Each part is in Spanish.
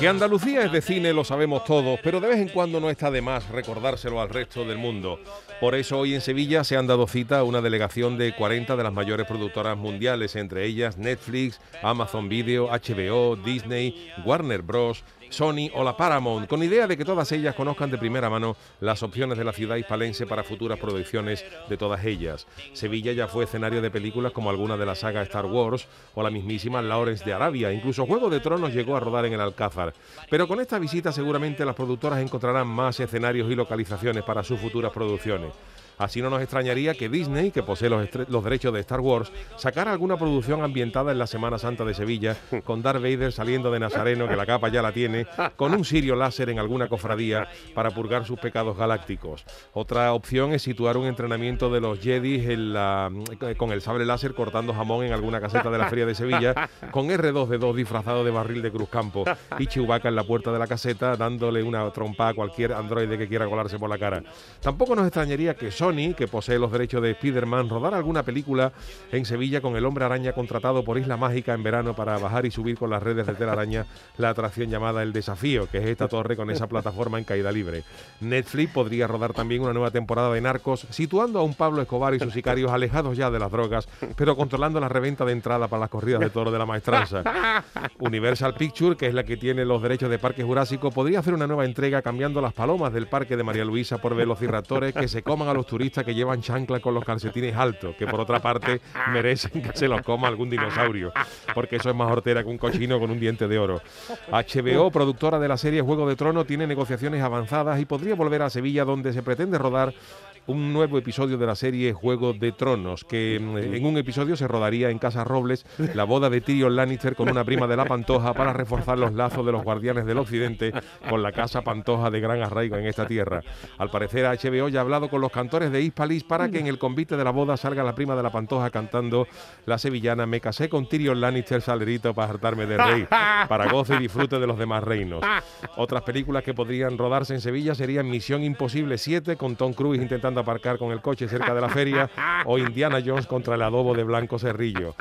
Que Andalucía es de cine lo sabemos todos, pero de vez en cuando no está de más recordárselo al resto del mundo. Por eso hoy en Sevilla se han dado cita a una delegación de 40 de las mayores productoras mundiales, entre ellas Netflix, Amazon Video, HBO, Disney, Warner Bros., Sony o la Paramount, con idea de que todas ellas conozcan de primera mano las opciones de la ciudad hispalense para futuras producciones de todas ellas. Sevilla ya fue escenario de películas como alguna de la saga Star Wars o la mismísima Lawrence de Arabia, incluso Juego de Tronos llegó a rodar en el Alcázar. Pero con esta visita seguramente las productoras encontrarán más escenarios y localizaciones para sus futuras producciones. Así no nos extrañaría que Disney, que posee los, derechos de Star Wars, sacara alguna producción ambientada en la Semana Santa de Sevilla, con Darth Vader saliendo de Nazareno, que la capa ya la tiene, con un sirio láser en alguna cofradía para purgar sus pecados galácticos. Otra opción es situar un entrenamiento de los Jedi la, con el sable láser cortando jamón en alguna caseta de la Feria de Sevilla, con R2D2 disfrazado de barril de Cruzcampo y Chewbacca en la puerta de la caseta dándole una trompa a cualquier androide que quiera colarse por la cara. Tampoco nos extrañaría que que posee los derechos de Spider-Man, rodar alguna película en Sevilla con el hombre araña contratado por Isla Mágica en verano para bajar y subir con las redes de telaraña la atracción llamada El Desafío, que es esta torre con esa plataforma en caída libre. Netflix podría rodar también una nueva temporada de Narcos, situando a un Pablo Escobar y sus sicarios alejados ya de las drogas, pero controlando la reventa de entrada para las corridas de toro de la maestranza. Universal Pictures, que es la que tiene los derechos de Parque Jurásico, podría hacer una nueva entrega cambiando las palomas del Parque de María Luisa por velociraptores que se coman a los turistas que llevan chancla con los calcetines altos, que por otra parte merecen que se los coma algún dinosaurio, porque eso es más hortera que un cochino con un diente de oro. HBO, productora de la serie Juego de Trono, tiene negociaciones avanzadas y podría volver a Sevilla donde se pretende rodar un nuevo episodio de la serie Juego de Tronos, que en un episodio se rodaría en Casa Robles la boda de Tyrion Lannister con una prima de la Pantoja para reforzar los lazos de los guardianes del occidente con la casa Pantoja de gran arraigo en esta tierra. Al parecer HBO ya ha hablado con los cantores de Hispalis para que en el convite de la boda salga la prima de la Pantoja cantando la sevillana Me casé con Tyrion Lannister salerito para hartarme de rey, para goce y disfrute de los demás reinos. Otras películas que podrían rodarse en Sevilla serían Misión Imposible 7 con Tom Cruise intentando aparcar con el coche cerca de la feria o Indiana Jones contra el adobo de Blanco Cerrillo.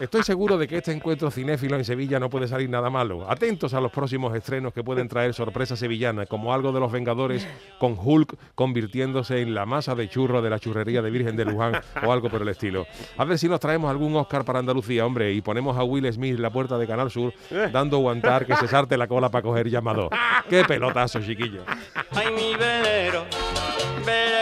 Estoy seguro de que este encuentro cinéfilo en Sevilla no puede salir nada malo. Atentos a los próximos estrenos que pueden traer sorpresas sevillanas, como algo de los Vengadores con Hulk convirtiéndose en la masa de churro de la churrería de Virgen de Luján o algo por el estilo. A ver si nos traemos algún Oscar para Andalucía, hombre, y ponemos a Will Smith en la puerta de Canal Sur dando aguantar que se sarte la cola para coger llamado. ¡Qué pelotazo, chiquillo! Ay, mi velero,